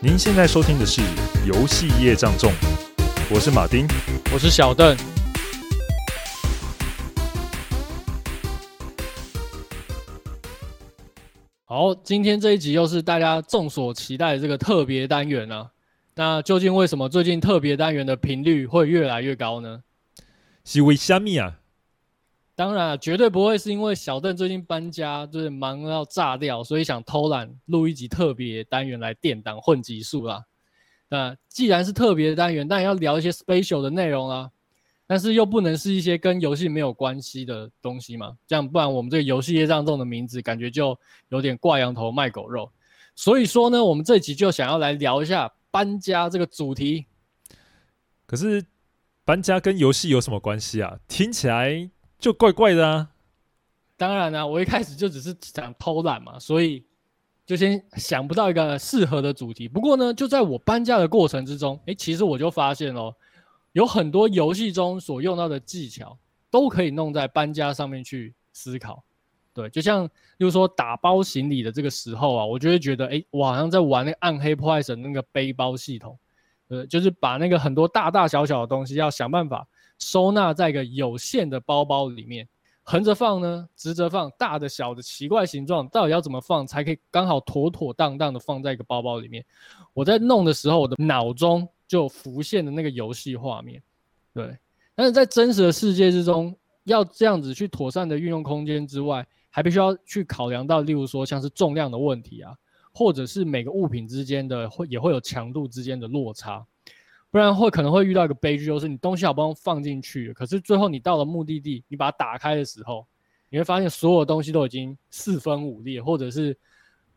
您现在收听的是《游戏业障重》，我是马丁，我是小邓。好，今天这一集又是大家众所期待的这个特别单元啊。那究竟为什么最近特别单元的频率会越来越高呢？是为虾米啊？当然，绝对不会是因为小邓最近搬家，就是忙到炸掉，所以想偷懒录一集特别单元来垫档混集数啦。那既然是特别单元，当然要聊一些 special 的内容啦。但是又不能是一些跟游戏没有关系的东西嘛，这样不然我们这个游戏业障重的名字感觉就有点挂羊头卖狗肉。所以说呢，我们这集就想要来聊一下搬家这个主题。可是搬家跟游戏有什么关系啊？听起来。就怪怪的啊！当然啦、我一开始就只是想偷懒嘛，所以就先想不到一个适合的主题。不过呢，就在我搬家的过程之中，诶、其实我就发现哦，有很多游戏中所用到的技巧都可以弄在搬家上面去思考。对，就像比如说打包行李的这个时候啊，我就会觉得，诶、我好像在玩那个暗黑破坏神那个背包系统，呃，就是把那个很多大大小小的东西要想办法。收纳在一个有限的包包里面，横着放呢，直着放，大的、小的、奇怪形状，到底要怎么放才可以刚好妥妥当当的放在一个包包里面？我在弄的时候，我的脑中就浮现的那个游戏画面，对。但是在真实的世界之中，要这样子去妥善的运用空间之外，还必须要去考量到，例如说像是重量的问题啊，或者是每个物品之间的会也会有强度之间的落差。不然会可能会遇到一个悲剧，就是你东西好不容易放进去，可是最后你到了目的地，你把它打开的时候，你会发现所有东西都已经四分五裂，或者是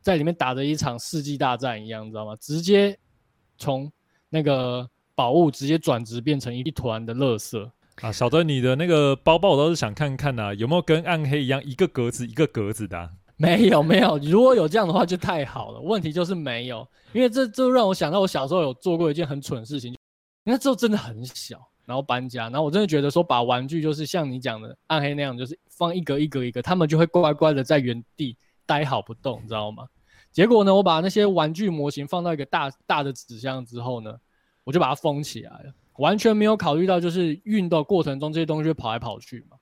在里面打着一场世纪大战一样，你知道吗？直接从那个宝物直接转职变成一团的垃圾啊！小邓，你的那个包包我倒是想看看呐、有没有跟暗黑一样一个格子一个格子的、没有没有，如果有这样的话就太好了。问题就是没有，因为这就让我想到我小时候有做过一件很蠢的事情。那之后真的很小，然后搬家，然后我真的觉得说把玩具就是像你讲的暗黑那样，就是放一格一格一格，他们就会乖乖的在原地待好不动，你知道吗？结果呢，我把那些玩具模型放到一个大大的纸箱之后呢，我就把它封起来了，完全没有考虑到就是运动过程中这些东西会跑来跑去嘛。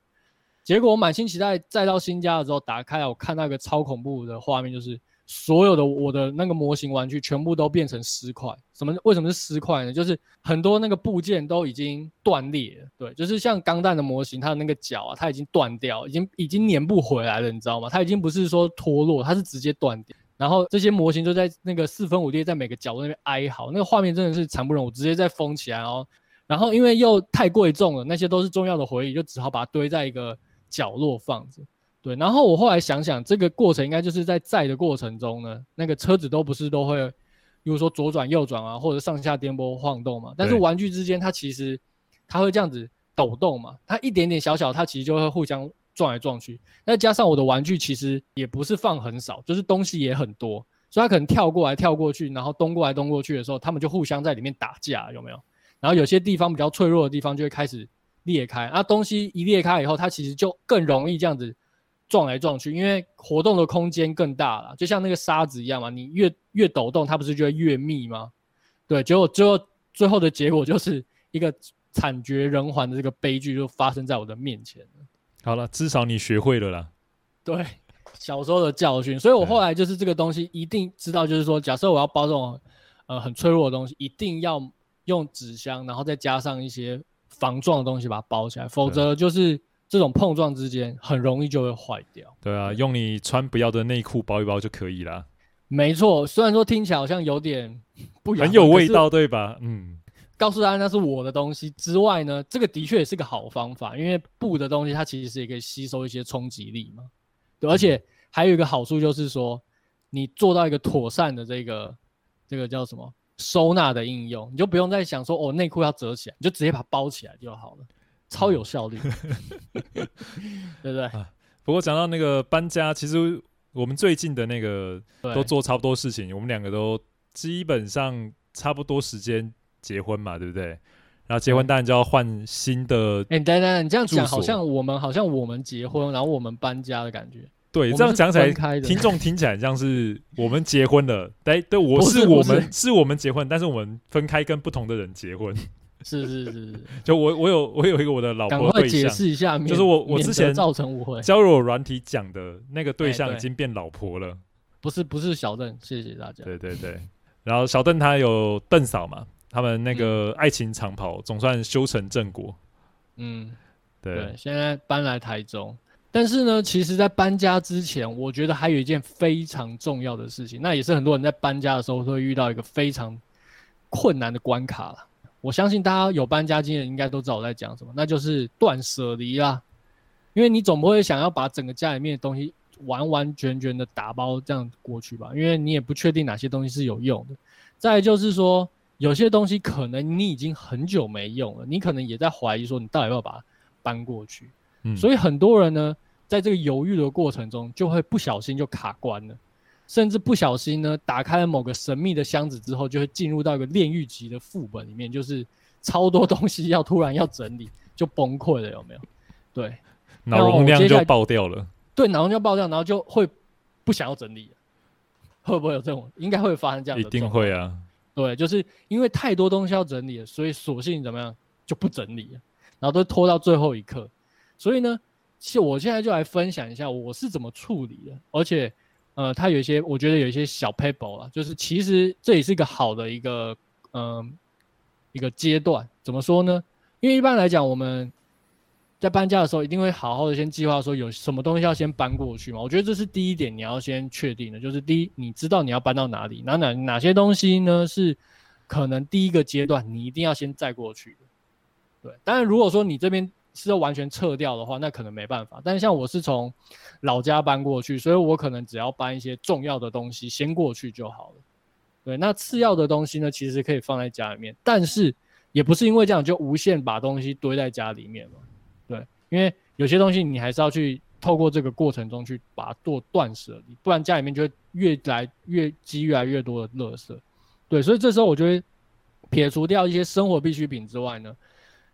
结果我满心期待再到新家的时候打开，我看到一个超恐怖的画面，就是。所有的我的那个模型玩具全部都变成尸块，什么？为什么是尸块呢？就是很多那个部件都已经断裂了，对，就是像钢弹的模型，它的那个脚啊，它已经断掉，已经已经粘不回来了，你知道吗？它已经不是说脱落，它是直接断掉。然后这些模型就在那个四分五裂，在每个角落那边哀嚎，那个画面真的是惨不忍睹，直接再封起来哦。然后因为又太贵重了，那些都是重要的回忆，就只好把它堆在一个角落放着。对，然后我后来想想，这个过程应该就是在载的过程中呢，那个车子都不是都会，比如说左转右转啊，或者上下颠簸晃动嘛。但是玩具之间它其实它会这样子抖动嘛，它一点点小小，它其实就会互相撞来撞去。再加上我的玩具其实也不是放很少，就是东西也很多，所以它可能跳过来跳过去，然后东过来东过去的时候，他们就互相在里面打架，有没有？然后有些地方比较脆弱的地方就会开始裂开，那东西一裂开以后，它其实就更容易这样子。撞来撞去，因为活动的空间更大了，就像那个沙子一样嘛，你越越抖动，它不是就会越密吗？对，结果最后最后的结果就是一个惨绝人寰的这个悲剧就发生在我的面前。好了，至少你学会了啦。对，小时候的教训，所以我后来就是这个东西一定知道，就是说，假设我要包这种呃很脆弱的东西，一定要用纸箱，然后再加上一些防撞的东西把它包起来，否则就是。这种碰撞之间很容易就会坏掉。对啊，用你穿不要的内裤包一包就可以了。没错，虽然说听起来好像有点不很有味道，对吧？嗯。告诉大家那是我的东西之外呢，这个的确也是个好方法，因为布的东西它其实是也可以吸收一些冲击力嘛。对，而且还有一个好处就是说，你做到一个妥善的这个这个叫什么收纳的应用，你就不用再想说哦内裤要折起来，你就直接把它包起来就好了。超有效率，对不对？啊，不过讲到那个搬家，其实我们最近的那个都做差不多事情，我们两个都基本上差不多时间结婚嘛，对不对？然后结婚当然就要换新的。哎，等等，你这样讲好像我们好像我们结婚，然后我们搬家的感觉。对，这样讲起来，听众听起来像是我们结婚了。对，对，我是我们是，是我们结婚，但是我们分开跟不同的人结婚。是是是是，就我我有我有一个我的老婆对象，解释一下，就是我我之前造成误会，交友软体讲的那个对象已经变老婆了。不是不是小邓，谢谢大家。对对对，然后小邓他有邓嫂嘛，他们那个爱情长跑总算修成正果。嗯，对，对，现在搬来台中。但是呢，其实，在搬家之前，我觉得还有一件非常重要的事情，那也是很多人在搬家的时候都会遇到一个非常困难的关卡了。我相信大家有搬家经验，应该都知道我在讲什么，那就是断舍离啦。因为你总不会想要把整个家里面的东西完完全全的打包这样过去吧？因为你也不确定哪些东西是有用的。再就是说，有些东西可能你已经很久没用了，你可能也在怀疑说，你到底要不要把它搬过去。嗯，所以很多人呢，在这个犹豫的过程中，就会不小心就卡关了，甚至不小心呢，打开了某个神秘的箱子之后，就会进入到一个炼狱级的副本里面，就是超多东西要突然要整理，就崩溃了，有没有？对，脑容量就爆掉了。对，脑容量爆掉，然后就会不想要整理了，会不会有这种？应该会发生这样的。一定会啊。对，就是因为太多东西要整理了，所以索性怎么样就不整理了，然后都拖到最后一刻。所以呢，其实我现在就来分享一下我是怎么处理的，而且，呃，它有一些我觉得有一些小撇步啦，就是其实这也是一个好的一个，嗯、呃，一个阶段。怎么说呢？因为一般来讲，我们在搬家的时候，一定会好好的先计划说有什么东西要先搬过去嘛。我觉得这是第一点，你要先确定的，就是第一，你知道你要搬到哪里，哪哪哪些东西呢是可能第一个阶段你一定要先载过去的。对，当然如果说你这边。是要完全撤掉的话，那可能没办法。但是像我是从老家搬过去，所以我可能只要搬一些重要的东西先过去就好了。对，那次要的东西呢，其实可以放在家里面，但是也不是因为这样就无限把东西堆在家里面嘛。对，因为有些东西你还是要去透过这个过程中去把它做断舍离，不然家里面就会越来越积越来越多的垃圾。对，所以这时候我就会撇除掉一些生活必需品之外呢。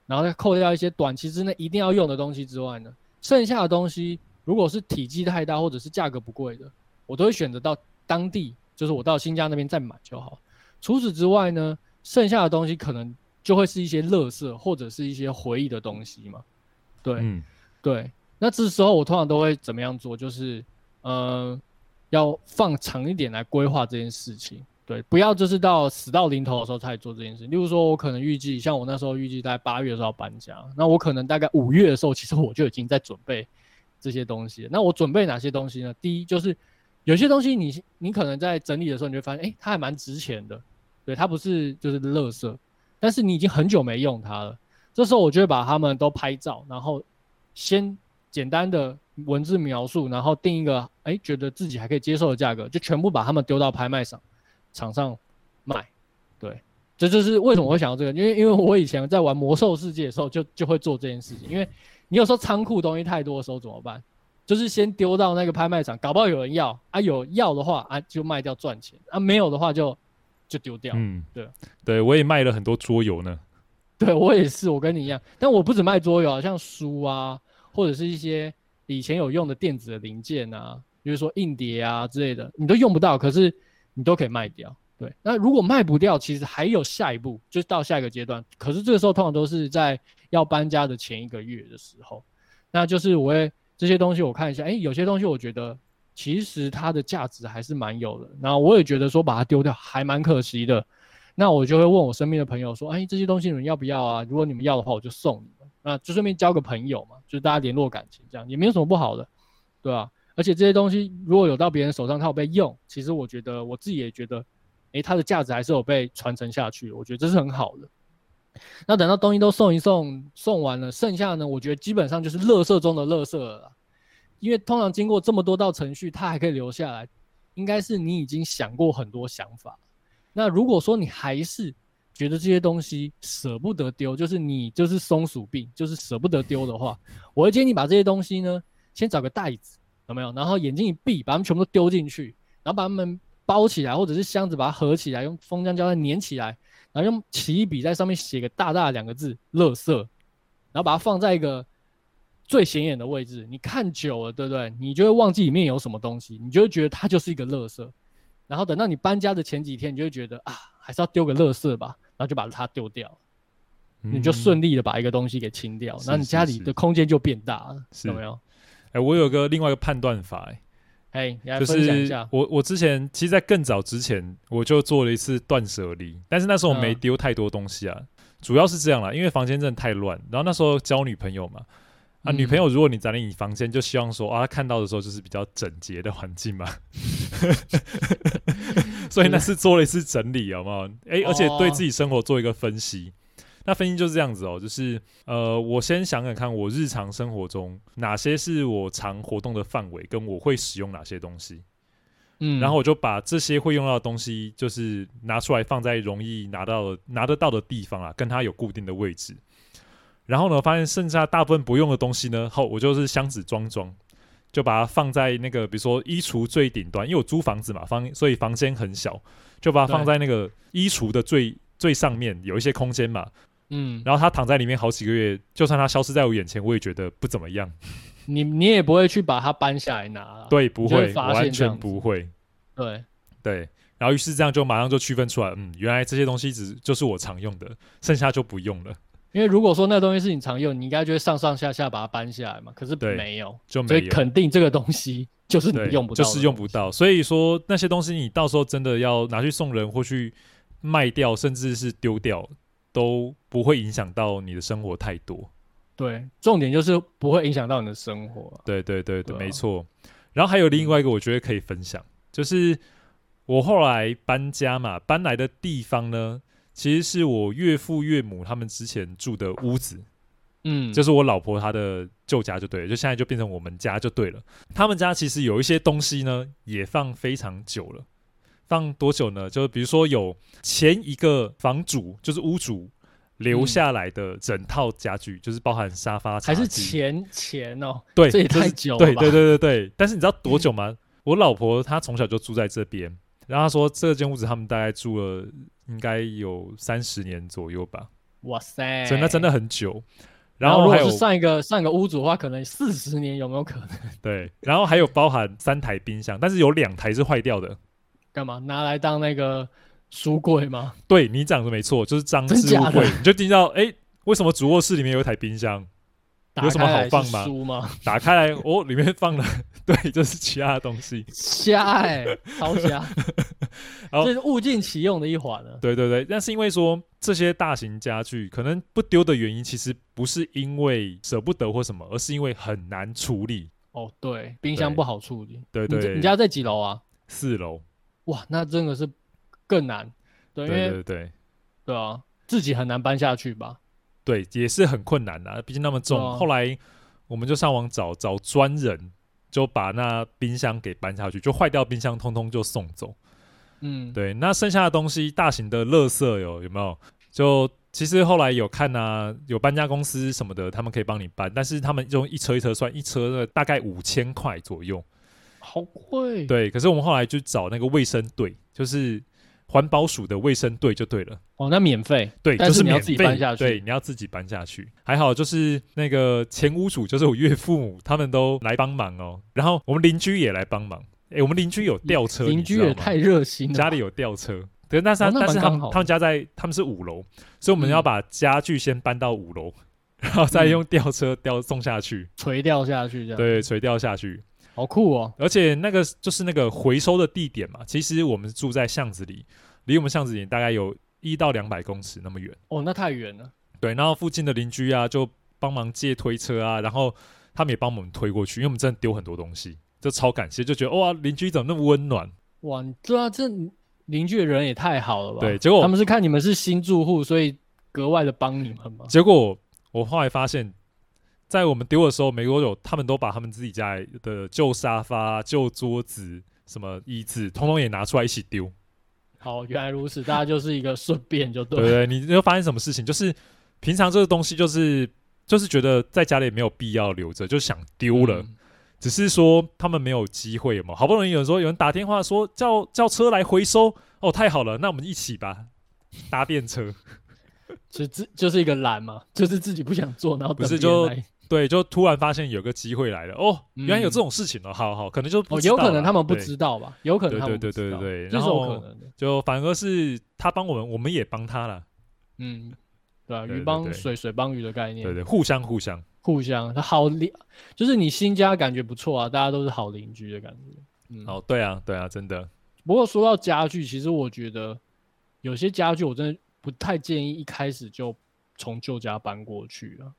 然后再扣掉一些短期之内一定要用的东西之外呢，剩下的东西如果是体积太大或者是价格不贵的，我都会选择到当地，就是我到新疆那边再买就好。除此之外呢，剩下的东西可能就会是一些垃圾或者是一些回忆的东西嘛。对，嗯、对。那这时候我通常都会怎么样做？就是，呃，要放长一点来规划这件事情。对，不要就是到死到临头的时候才做这件事。例如说，我可能预计，像我那时候预计在八月的时候要搬家，那我可能大概五月的时候，其实我就已经在准备这些东西。那我准备哪些东西呢？第一就是有些东西你你可能在整理的时候，你就会发现，哎，它还蛮值钱的。对，它不是就是垃圾，但是你已经很久没用它了。这时候我就会把它们都拍照，然后先简单的文字描述，然后定一个哎觉得自己还可以接受的价格，就全部把它们丢到拍卖上。场上卖，对，这就是为什么我会想到这个，因为因为我以前在玩魔兽世界的时候就，就就会做这件事情。因为你有时候仓库东西太多的时候怎么办？就是先丢到那个拍卖场，搞不好有人要啊，有要的话啊就卖掉赚钱啊，没有的话就就丢掉。嗯，对，对我也卖了很多桌游呢。对我也是，我跟你一样，但我不止卖桌游啊，像书啊，或者是一些以前有用的电子的零件啊，比如说硬碟啊之类的，你都用不到，可是。你都可以卖掉，对。那如果卖不掉，其实还有下一步，就是到下一个阶段。可是这个时候通常都是在要搬家的前一个月的时候，那就是我会这些东西我看一下，哎、有些东西我觉得其实它的价值还是蛮有的。然后我也觉得说把它丢掉还蛮可惜的，那我就会问我身边的朋友说，哎、这些东西你们要不要啊？如果你们要的话，我就送你们。那就顺便交个朋友嘛，就是大家联络感情，这样也没有什么不好的，对吧、而且这些东西如果有到别人手上，它有被用，其实我觉得我自己也觉得，诶、它的价值还是有被传承下去，我觉得这是很好的。那等到东西都送一送，送完了，剩下呢，我觉得基本上就是垃圾中的垃圾了。因为通常经过这么多道程序，它还可以留下来，应该是你已经想过很多想法。那如果说你还是觉得这些东西舍不得丢，就是你就是松鼠病，就是舍不得丢的话，我会建议你把这些东西呢，先找个袋子。有没有？然后眼睛一闭，把它们全部都丢进去，然后把它们包起来，或者是箱子把它合起来，用封箱胶带粘起来，然后用奇异笔在上面写个大大的两个字“垃圾”，然后把它放在一个最显眼的位置，你看久了，对不对？你就会忘记里面有什么东西，你就会觉得它就是一个垃圾。然后等到你搬家的前几天，你就会觉得啊，还是要丢个垃圾吧，然后就把它丢掉，嗯、你就顺利的把一个东西给清掉，那你家里的空间就变大了，有没有？哎、欸，我有个另外一个判断法、欸，哎。就是、我我之前其实，在更早之前，我就做了一次断舍离，但是那时候我没丢太多东西啊，嗯、主要是这样啦，因为房间真的太乱，然后那时候交女朋友嘛。啊，女朋友，如果你在你房间，就希望说啊，她看到的时候就是比较整洁的环境嘛。所以那次做了一次整理，好不好？哎、欸，而且对自己生活做一个分析。那分析就是这样子哦，就是呃，我先想想看，我日常生活中哪些是我常活动的范围，跟我会使用哪些东西。嗯，然后我就把这些会用到的东西，就是拿出来放在容易拿到、拿得到的地方啊，跟它有固定的位置。然后呢，发现剩下大部分不用的东西呢，后我就是箱子装装，就把它放在那个比如说衣橱最顶端，因为我租房子嘛，房所以房间很小，就把它放在那个衣橱的最最上面，有一些空间嘛。嗯，然后他躺在里面好几个月，就算他消失在我眼前，我也觉得不怎么样。你你也不会去把它搬下来拿？对，不会，完全不会。对对，然后于是这样就马上就区分出来，嗯，原来这些东西只就是我常用的，剩下就不用了。因为如果说那东西是你常用，你应该就会上上下下把它搬下来嘛。可是没有，就没有，所以肯定这个东西就是你用不到，就是用不到。所以说那些东西你到时候真的要拿去送人或去卖掉，甚至是丢掉，都不会影响到你的生活太多。对，重点就是不会影响到你的生活。对对对对，对啊，没错。然后还有另外一个，我觉得可以分享，就是我后来搬家嘛，搬来的地方呢。其实是我岳父岳母他们之前住的屋子，嗯，就是我老婆她的旧家就对了，就现在就变成我们家就对了。他们家其实有一些东西呢，也放非常久了，放多久呢？就比如说有前一个房主，就是屋主留下来的整套家具，嗯、就是包含沙发，还是前前哦？对，这也太久了，对对对对对。但是你知道多久吗？嗯、我老婆她从小就住在这边。然后她说，这间屋子他们大概住了应该有三十年左右吧。哇塞，所以那真的很久。然后，还有上一个上一个屋主的话，可能四十年有没有可能？对，然后还有包含三台冰箱，但是有两台是坏掉的。干嘛拿来当那个书柜吗？对，你讲的没错，就是脏置物柜。你就听到哎，为什么主卧室里面有一台冰箱？有什么好放吗？书吗？打开来，哦，里面放了，对，就是其他的东西。瞎哎、欸，超瞎。这是物尽其用的一环了。对对对，但是因为说这些大型家具可能不丢的原因，其实不是因为舍不得或什么，而是因为很难处理。哦，对，冰箱不好处理。对对，对，你家在几楼啊？四楼。哇，那真的是更难。对对对对，对啊，自己很难搬下去吧。对，也是很困难的，毕竟那么重。啊、后来我们就上网找找专人，就把那冰箱给搬下去，就坏掉冰箱通通就送走。嗯，对，那剩下的东西，大型的垃圾有有没有？就其实后来有看啊，有搬家公司什么的，他们可以帮你搬，但是他们用一车一车算，一车大概五千块左右，好贵。对，可是我们后来就找那个卫生队，就是。环保署的卫生队就对了哦，那免费对，就是你要自己搬下去，对，你要自己搬下去。还好就是那个前屋主，就是我岳父母，他们都来帮忙哦。然后我们邻居也来帮忙，哎，我们邻居有吊车，邻居也太热心了，家里有吊车。对，但是但是他们他们家在他们是五楼，所以我们要把家具先搬到五楼，然后再用吊车吊送下去，垂吊下去这样。对，垂吊下去。好酷哦！而且那个就是那个回收的地点嘛，其实我们住在巷子里，离我们巷子里大概有一到两百公尺那么远。哦，那太远了。对，然后附近的邻居啊，就帮忙借推车啊，然后他们也帮我们推过去，因为我们真的丢很多东西，就超感谢，就觉得哇，邻居怎么那么温暖？哇，对啊，这邻居的人也太好了吧？对，结果他们是看你们是新住户，所以格外的帮你们嘛？结果我后来发现。在我们丢的时候，没多久，他们都把他们自己家的旧沙发、旧桌子、什么椅子，通通也拿出来一起丢。好，原来如此，大家就是一个顺便就对。对对，你又发现什么事情？就是平常这个东西，就是就是觉得在家里没有必要留着，就想丢了。嗯、只是说他们没有机会嘛，好不容易有人说有人打电话说叫叫车来回收，哦，太好了，那我们一起吧，搭便车。就这就是一个懒嘛，就是自己不想做，然后不是就对，就突然发现有个机会来了。哦，原来有这种事情哦，好好，可能就哦，有可能他们不知道吧，有可能他们对对对对对，然后就反而是他帮我们，我们也帮他了，嗯，对啊，鱼帮水，水帮鱼的概念，对对，互相互相。互相，他好邻，就是你新家感觉不错啊，大家都是好邻居的感觉，嗯，哦，对啊，对啊，真的。不过说到家具，其实我觉得有些家具我真的不太建议一开始就从旧家搬过去啊。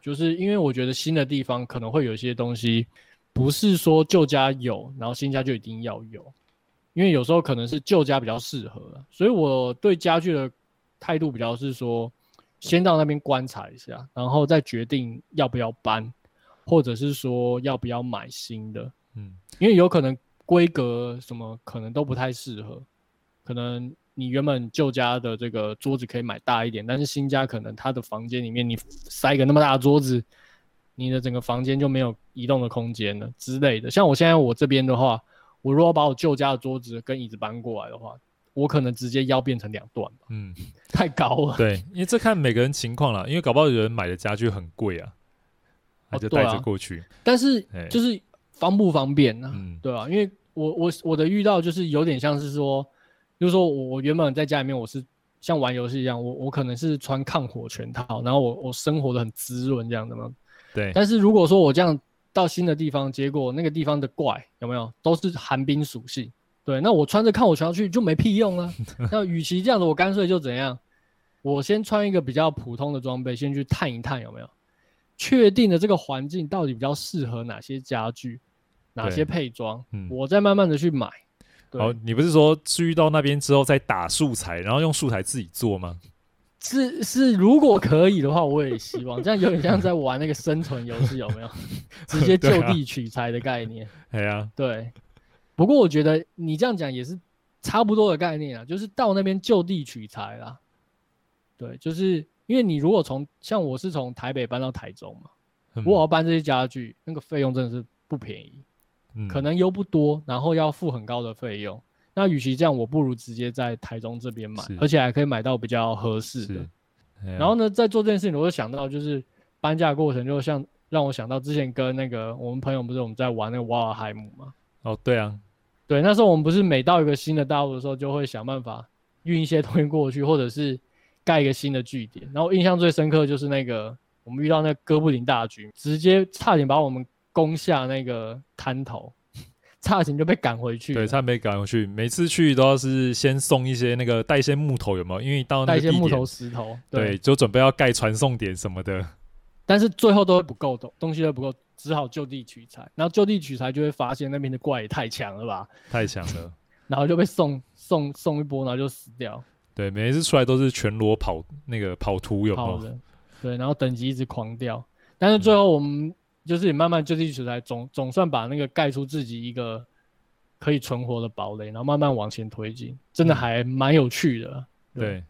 就是因为我觉得新的地方可能会有一些东西，不是说旧家有，然后新家就一定要有，因为有时候可能是旧家比较适合，所以我对家具的态度比较是说，先到那边观察一下，然后再决定要不要搬，或者是说要不要买新的，嗯，因为有可能规格什么可能都不太适合，可能。你原本旧家的这个桌子可以买大一点，但是新家可能他的房间里面你塞一个那么大的桌子，你的整个房间就没有移动的空间了之类的。像我现在我这边的话，我如果把我旧家的桌子跟椅子搬过来的话，我可能直接腰变成两段。嗯，太高了。对，因为这看每个人情况了，因为搞不好有人买的家具很贵啊，他就带着过去。哦啊、但是就是方不方便呢、啊？嗯，对啊，因为我我我的遇到就是有点像是说。就是说我我原本在家里面我是像玩游戏一样，我我可能是穿抗火全套，然后我我生活的很滋润这样的嘛。对。但是如果说我这样到新的地方，结果那个地方的怪有没有都是寒冰属性，对，那我穿着抗火全套去就没屁用啊。那与其这样子，我干脆就怎样？我先穿一个比较普通的装备，先去探一探有没有，确定的这个环境到底比较适合哪些家具，哪些配装，嗯，我再慢慢的去买。哦，你不是说去到那边之后再打素材，然后用素材自己做吗？是是，如果可以的话，我也希望这样有点像在玩那个生存游戏，有没有？直接就地取材的概念。对啊，对。不过我觉得你这样讲也是差不多的概念啊，就是到那边就地取材啦。对，就是因为你如果从像我是从台北搬到台中嘛，如果我要搬这些家具，那个费用真的是不便宜。可能油不多，然后要付很高的费用。那与其这样，我不如直接在台中这边买，而且还可以买到比较合适的。然后呢，在做这件事情，我就想到就是搬家过程，就像让我想到之前跟那个我们朋友不是我们在玩那个瓦尔海姆嘛？哦，对啊，对，那时候我们不是每到一个新的大陆的时候，就会想办法运一些东西过去，或者是盖一个新的据点。然后印象最深刻就是那个我们遇到那哥布林大军，直接差点把我们。攻下那个滩头，差点就被赶回去。对，差点被赶回去。每次去都要是先送一些那个带一些木头，有没有？因为到那个带一些木头、石头，对，对就准备要盖传送点什么的。但是最后都会不够，东东西都不够，只好就地取材。然后就地取材就会发现那边的怪也太强了吧？太强了，然后就被送送送一波，然后就死掉。对，每一次出来都是全裸跑那个跑图，有没有？对，然后等级一直狂掉，但是最后我们。嗯就是你慢慢就地取材，总总算把那个盖出自己一个可以存活的堡垒，然后慢慢往前推进，真的还蛮有趣的。嗯、对，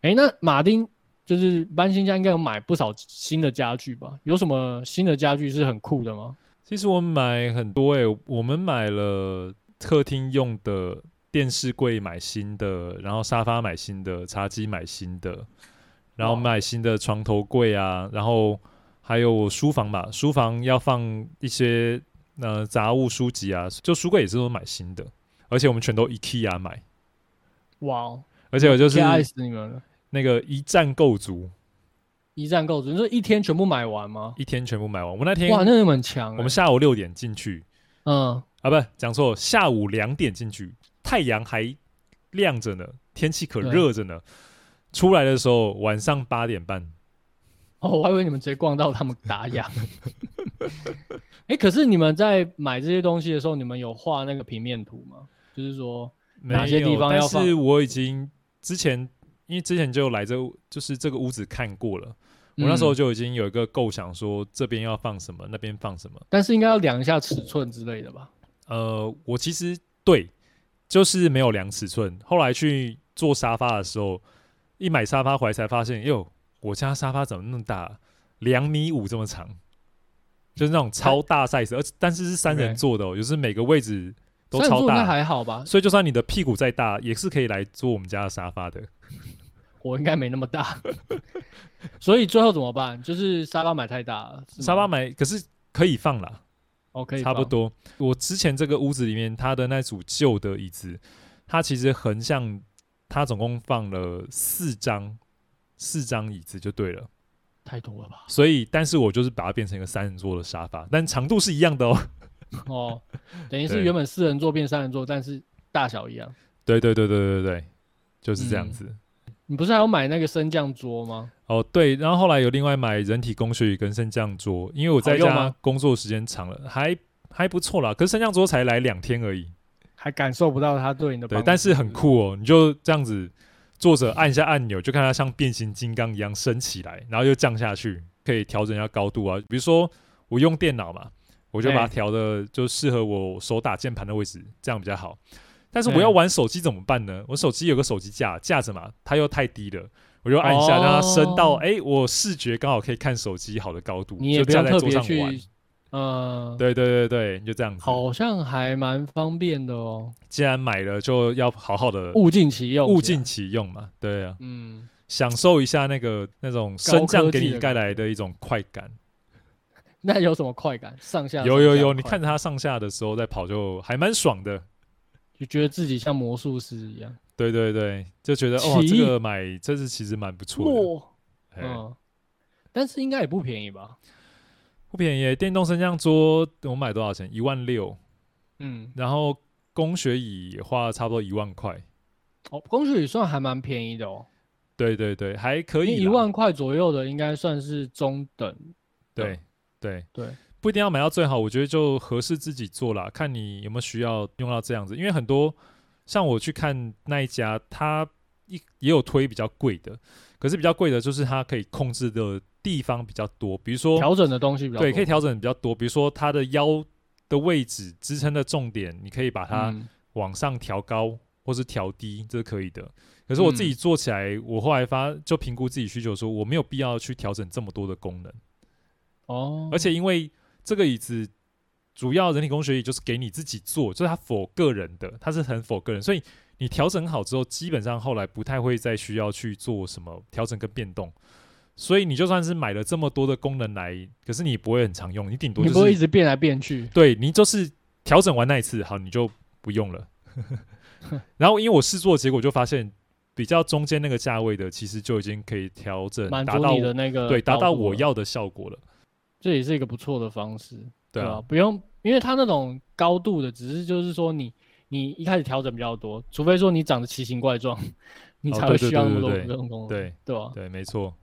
哎、欸，那马丁就是搬新家应该有买不少新的家具吧？有什么新的家具是很酷的吗？其实我们买很多哎、欸，我们买了客厅用的电视柜买新的，然后沙发买新的，茶几买新的，然后买新的床头柜啊，然后。还有书房吧，书房要放一些呃杂物书籍啊，就书柜也是都买新的，而且我们全都 IKEA 买。哇哦！而且我就是那个一站购足，一站购足，你说一天全部买完吗？一天全部买完。我那天哇，那你们强。我们下午六点进去，嗯啊，不，讲错，下午两点进去，太阳还亮着呢，天气可热着呢。出来的时候晚上八点半。哦，我还以为你们直接逛到他们打烊。哎、欸，可是你们在买这些东西的时候，你们有画那个平面图吗？就是说哪些地方要放？但是我已经之前，因为之前就来这，就是这个屋子看过了。我那时候就已经有一个构想，说这边要放什么，那边放什么。但是应该要量一下尺寸之类的吧？呃，我其实对，就是没有量尺寸。后来去做沙发的时候，一买沙发回来才发现，哟。我家沙发怎么那么大？两米五这么长，就是那种超大 size，而但是是三人座的哦.就是每个位置都超大，那还好吧？所以就算你的屁股再大，也是可以来坐我们家的沙发的。我应该没那么大，所以最后怎么办？就是沙发买太大了，沙发买可是可以放啦。OK，差不多。我之前这个屋子里面，它的那组旧的椅子，它其实横向，它总共放了四张，四张椅子就对了。太多了吧？所以，但是我就是把它变成一个三人座的沙发，但长度是一样的哦。哦，等于是原本四人座变三人座，但是大小一样。对对对对对对，就是这样子。嗯你不是还要买那个升降桌吗？哦，对，然后后来有另外买人体工学椅跟升降桌，因为我在家工作时间长了，还还不错啦。可是升降桌才来两天而已，还感受不到它对你的。对，但是很酷哦，你就这样子坐着按一下按钮，就看它像变形金刚一样升起来，然后又降下去，可以调整一下高度啊。比如说我用电脑嘛，我就把它调的就适合我手打键盘的位置，这样比较好。但是我要玩手机怎么办呢？我手机有个手机架架着嘛，它又太低了，我就按一下让它升到，哎、哦欸，我视觉刚好可以看手机好的高度，你也不要特别去，呃，对对对对，你就这样子，好像还蛮方便的哦。既然买了，就要好好的物尽其用，物尽其用嘛，对啊，嗯，享受一下那个那种升降给你带来的一种快感。那有什么快感？上下，上下有有有，你看着它上下的时候在跑，就还蛮爽的。就觉得自己像魔术师一样，对对对，就觉得哦，这个买这是其实蛮不错的，嗯，但是应该也不便宜吧？不便宜，电动升降桌我买多少钱？一万六，嗯，然后工学椅也花了差不多一万块，哦，工学椅算还蛮便宜的哦，对对对，还可以，一万块左右的应该算是中等，对对。对。不一定要买到最好，我觉得就合适自己做啦，看你有没有需要用到这样子。因为很多像我去看那一家，他一也有推比较贵的，可是比较贵的就是它可以控制的地方比较多，比如说调整的东西比较多，对，可以调整比较多。比如说它的腰的位置、支撑的重点，你可以把它往上调高或是调低，这是可以的。可是我自己做起来，我后来发就评估自己需求，说我没有必要去调整这么多的功能哦，而且因为。这个椅子主要人体工学椅就是给你自己做，就是它 for 个人的，它是很 for 个人，所以你调整好之后，基本上后来不太会再需要去做什么调整跟变动。所以你就算是买了这么多的功能来，可是你不会很常用，你顶多就是你不会一直变来变去。对，你就是调整完那一次，好，你就不用了。然后因为我试做结果就发现，比较中间那个价位的，其实就已经可以调整达到你的那个对达到我要的效果了。这也是一个不错的方式，对啊，不用，因为它那种高度的，只是就是说你你一开始调整比较多，除非说你长得奇形怪状，你才会需要那么多这种功能，对对吧？对，没错，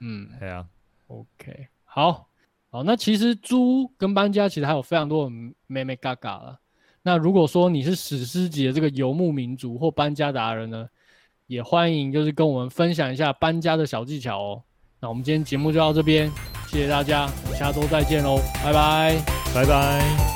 嗯，对啊，OK，好，好，那其实租跟搬家其实还有非常多的妹妹嘎嘎了。那如果说你是史诗级的这个游牧民族或搬家达人呢，也欢迎就是跟我们分享一下搬家的小技巧哦。那我们今天节目就到这边。谢谢大家，我们下周再见喽，拜拜，拜拜。